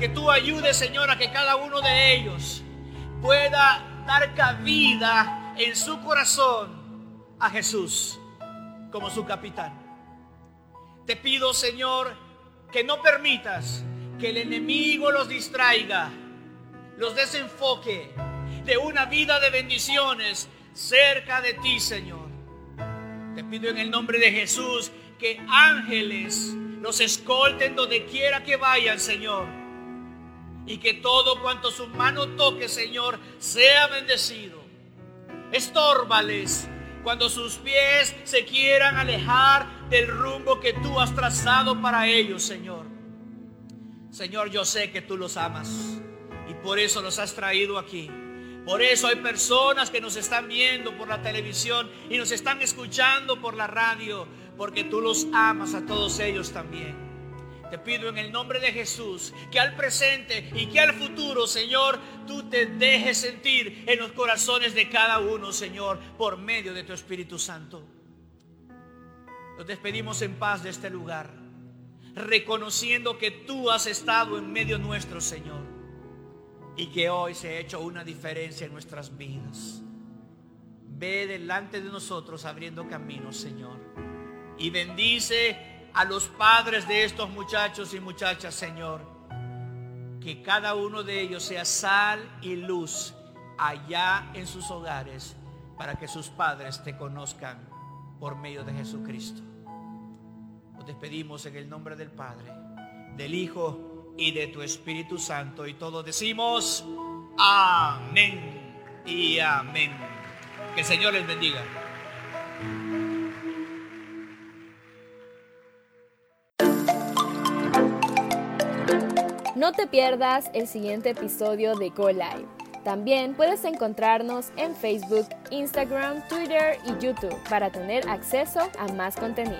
Que tú ayudes, Señor, a que cada uno de ellos pueda dar cabida en su corazón a Jesús como su capitán. Te pido, Señor, que no permitas que el enemigo los distraiga, los desenfoque de una vida de bendiciones cerca de ti, Señor. Te pido en el nombre de Jesús que ángeles los escolten donde quiera que vayan, Señor. Y que todo cuanto su mano toque, Señor, sea bendecido. Estórbales cuando sus pies se quieran alejar del rumbo que tú has trazado para ellos, Señor. Señor, yo sé que tú los amas y por eso los has traído aquí. Por eso hay personas que nos están viendo por la televisión y nos están escuchando por la radio, porque tú los amas a todos ellos también. Te pido en el nombre de Jesús que al presente y que al futuro, Señor, tú te dejes sentir en los corazones de cada uno, Señor, por medio de tu Espíritu Santo. Nos despedimos en paz de este lugar, reconociendo que tú has estado en medio nuestro, Señor y que hoy se ha hecho una diferencia en nuestras vidas. Ve delante de nosotros abriendo caminos, Señor. Y bendice a los padres de estos muchachos y muchachas, Señor. Que cada uno de ellos sea sal y luz allá en sus hogares para que sus padres te conozcan por medio de Jesucristo. Nos despedimos en el nombre del Padre, del Hijo y de tu Espíritu Santo. Y todos decimos, amén y amén. Que el Señor les bendiga. No te pierdas el siguiente episodio de Go Live. También puedes encontrarnos en Facebook, Instagram, Twitter y YouTube para tener acceso a más contenido.